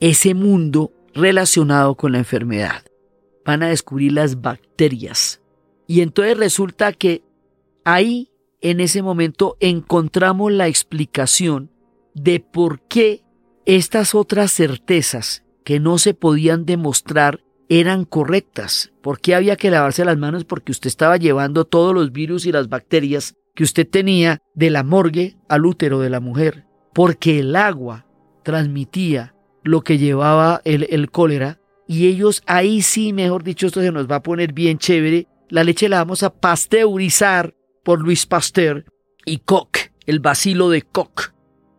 ese mundo relacionado con la enfermedad. Van a descubrir las bacterias. Y entonces resulta que ahí, en ese momento, encontramos la explicación de por qué estas otras certezas que no se podían demostrar eran correctas. ¿Por qué había que lavarse las manos? Porque usted estaba llevando todos los virus y las bacterias que usted tenía de la morgue al útero de la mujer. Porque el agua transmitía lo que llevaba el, el cólera y ellos ahí sí, mejor dicho, esto se nos va a poner bien chévere. La leche la vamos a pasteurizar por Luis Pasteur y Koch, el bacilo de Koch,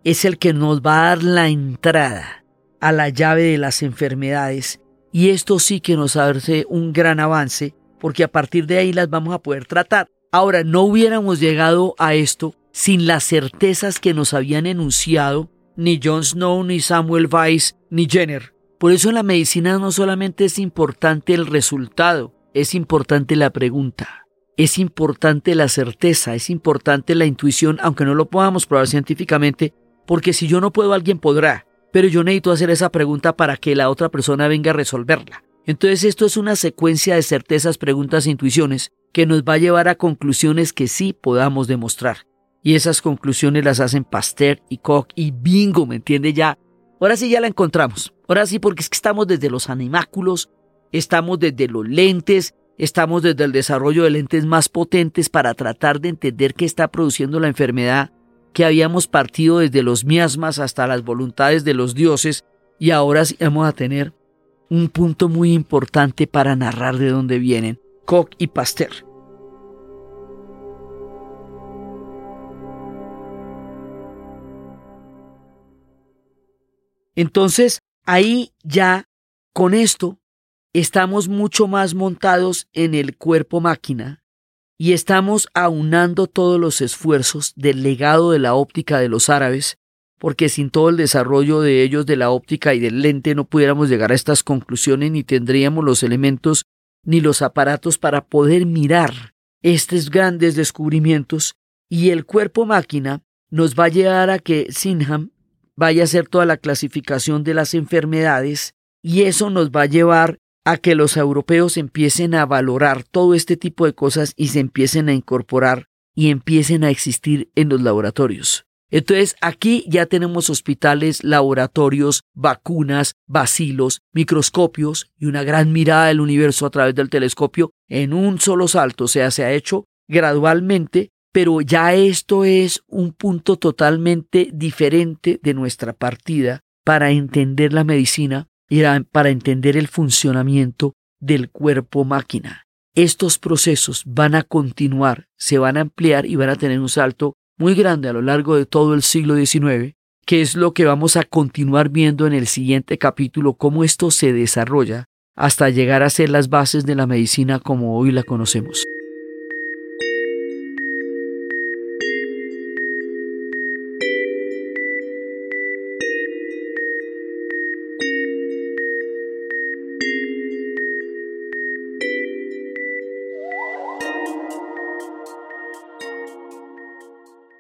es el que nos va a dar la entrada a la llave de las enfermedades y esto sí que nos hace un gran avance porque a partir de ahí las vamos a poder tratar. Ahora, no hubiéramos llegado a esto sin las certezas que nos habían enunciado ni Jon Snow, ni Samuel Weiss, ni Jenner. Por eso en la medicina no solamente es importante el resultado, es importante la pregunta. Es importante la certeza, es importante la intuición, aunque no lo podamos probar científicamente, porque si yo no puedo, alguien podrá. Pero yo necesito hacer esa pregunta para que la otra persona venga a resolverla. Entonces esto es una secuencia de certezas, preguntas e intuiciones que nos va a llevar a conclusiones que sí podamos demostrar. Y esas conclusiones las hacen Pasteur y Koch y bingo, ¿me entiende ya? Ahora sí ya la encontramos. Ahora sí porque es que estamos desde los animáculos, estamos desde los lentes, estamos desde el desarrollo de lentes más potentes para tratar de entender qué está produciendo la enfermedad, que habíamos partido desde los miasmas hasta las voluntades de los dioses y ahora vamos a tener un punto muy importante para narrar de dónde vienen Koch y Pasteur. Entonces, ahí ya con esto estamos mucho más montados en el cuerpo máquina y estamos aunando todos los esfuerzos del legado de la óptica de los árabes, porque sin todo el desarrollo de ellos de la óptica y del lente no pudiéramos llegar a estas conclusiones ni tendríamos los elementos ni los aparatos para poder mirar estos grandes descubrimientos. Y el cuerpo máquina nos va a llevar a que Sinham vaya a hacer toda la clasificación de las enfermedades y eso nos va a llevar a que los europeos empiecen a valorar todo este tipo de cosas y se empiecen a incorporar y empiecen a existir en los laboratorios. Entonces aquí ya tenemos hospitales, laboratorios, vacunas, vacilos, microscopios y una gran mirada del universo a través del telescopio en un solo salto. O sea, se ha hecho gradualmente pero ya esto es un punto totalmente diferente de nuestra partida para entender la medicina y para entender el funcionamiento del cuerpo máquina. Estos procesos van a continuar, se van a ampliar y van a tener un salto muy grande a lo largo de todo el siglo XIX, que es lo que vamos a continuar viendo en el siguiente capítulo, cómo esto se desarrolla hasta llegar a ser las bases de la medicina como hoy la conocemos.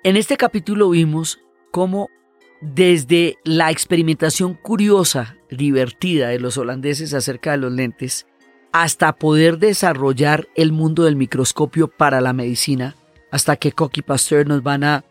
En este capítulo vimos cómo desde la experimentación curiosa, divertida de los holandeses acerca de los lentes, hasta poder desarrollar el mundo del microscopio para la medicina, hasta que Koch y Pasteur nos van a,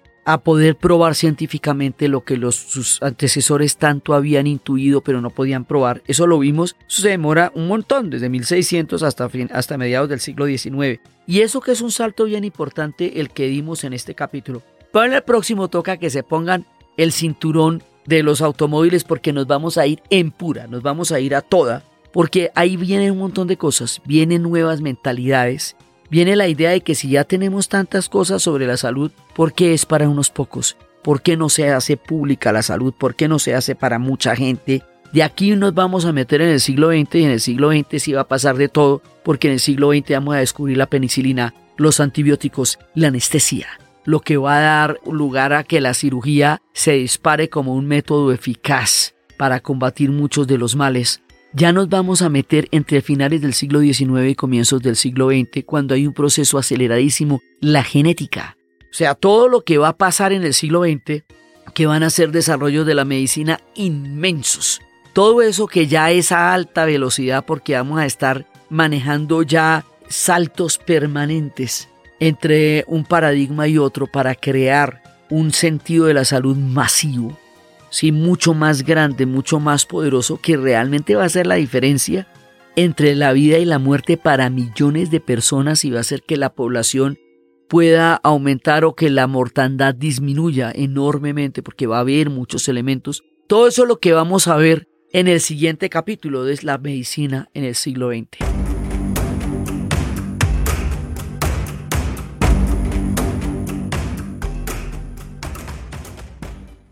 poder probar científicamente lo que sus antecesores tanto habían intuido pero no podían probar. Eso lo vimos, eso se demora un montón, desde 1600 hasta, hasta mediados del siglo XIX. Y eso que es un salto bien importante el que dimos en este capítulo. En el próximo toca que se pongan el cinturón de los automóviles porque nos vamos a ir en pura, nos vamos a ir a toda, porque ahí vienen un montón de cosas, vienen nuevas mentalidades, viene la idea de que si ya tenemos tantas cosas sobre la salud, ¿por qué es para unos pocos? ¿Por qué no se hace pública la salud? ¿Por qué no se hace para mucha gente? De aquí nos vamos a meter en el siglo XX y en el siglo XX sí va a pasar de todo, porque en el siglo XX vamos a descubrir la penicilina, los antibióticos, la anestesia lo que va a dar lugar a que la cirugía se dispare como un método eficaz para combatir muchos de los males. Ya nos vamos a meter entre finales del siglo XIX y comienzos del siglo XX cuando hay un proceso aceleradísimo, la genética. O sea, todo lo que va a pasar en el siglo XX, que van a ser desarrollos de la medicina inmensos. Todo eso que ya es a alta velocidad porque vamos a estar manejando ya saltos permanentes entre un paradigma y otro para crear un sentido de la salud masivo, sí, mucho más grande, mucho más poderoso, que realmente va a ser la diferencia entre la vida y la muerte para millones de personas y va a hacer que la población pueda aumentar o que la mortandad disminuya enormemente porque va a haber muchos elementos. Todo eso es lo que vamos a ver en el siguiente capítulo de la medicina en el siglo XX.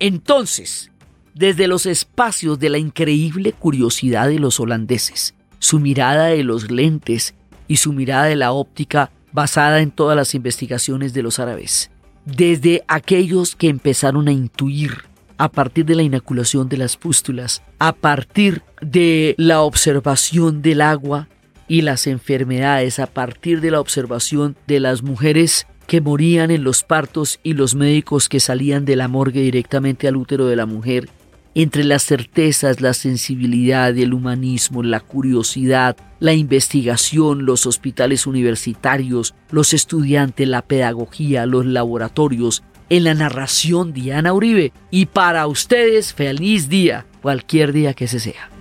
Entonces, desde los espacios de la increíble curiosidad de los holandeses, su mirada de los lentes y su mirada de la óptica basada en todas las investigaciones de los árabes, desde aquellos que empezaron a intuir a partir de la inoculación de las pústulas, a partir de la observación del agua y las enfermedades, a partir de la observación de las mujeres que morían en los partos y los médicos que salían de la morgue directamente al útero de la mujer, entre las certezas, la sensibilidad, el humanismo, la curiosidad, la investigación, los hospitales universitarios, los estudiantes, la pedagogía, los laboratorios, en la narración Diana Uribe. Y para ustedes, feliz día, cualquier día que se sea.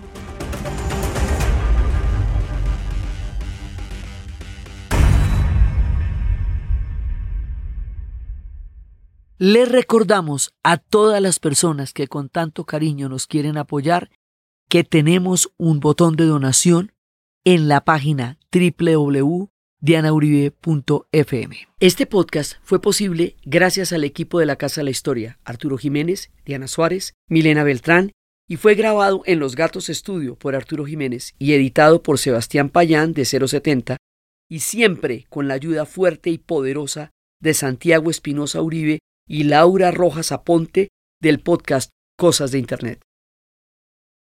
Les recordamos a todas las personas que con tanto cariño nos quieren apoyar que tenemos un botón de donación en la página www.dianauribe.fm. Este podcast fue posible gracias al equipo de la Casa de la Historia, Arturo Jiménez, Diana Suárez, Milena Beltrán, y fue grabado en Los Gatos Estudio por Arturo Jiménez y editado por Sebastián Payán de 070, y siempre con la ayuda fuerte y poderosa de Santiago Espinosa Uribe y Laura Rojas Aponte del podcast Cosas de Internet.